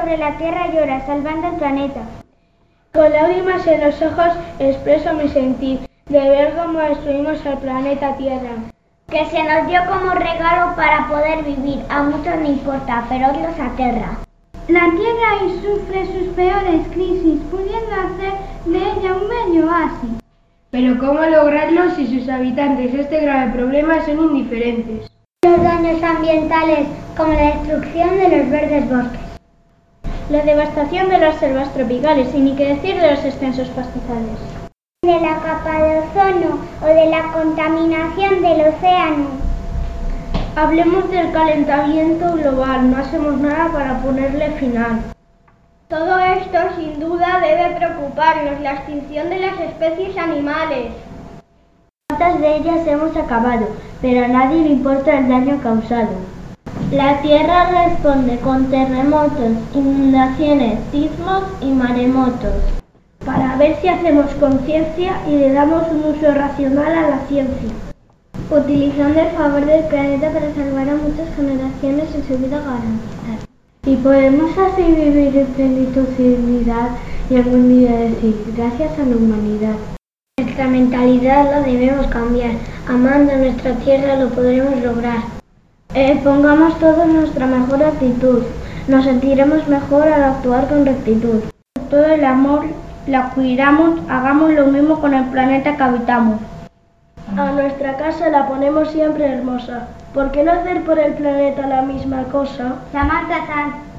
sobre la tierra llora, salvando el planeta. Con lágrimas en los ojos expreso mi sentir de ver cómo destruimos el planeta Tierra. Que se nos dio como regalo para poder vivir. A muchos no importa, pero otros aterra. La Tierra hoy sufre sus peores crisis, pudiendo hacer de ella un medio oasis. Pero ¿cómo lograrlo si sus habitantes este grave problema son indiferentes? Los daños ambientales, como la destrucción de los verdes bosques. La devastación de las selvas tropicales y ni qué decir de los extensos pastizales. De la capa de ozono o de la contaminación del océano. Hablemos del calentamiento global, no hacemos nada para ponerle final. Todo esto sin duda debe preocuparnos, la extinción de las especies animales. ¿Cuántas de ellas hemos acabado? Pero a nadie le importa el daño causado. La Tierra responde con terremotos, inundaciones, sismos y maremotos. Para ver si hacemos conciencia y le damos un uso racional a la ciencia. Utilizando el favor del planeta para salvar a muchas generaciones y su vida garantizar. Y podemos así vivir en plenitud y dignidad y algún día decir gracias a la humanidad. Nuestra mentalidad la debemos cambiar. Amando nuestra tierra lo podremos lograr. Eh, pongamos todos nuestra mejor actitud. Nos sentiremos mejor al actuar con rectitud. Todo el amor la cuidamos, hagamos lo mismo con el planeta que habitamos. A nuestra casa la ponemos siempre hermosa. ¿Por qué no hacer por el planeta la misma cosa? Samantha Sanz.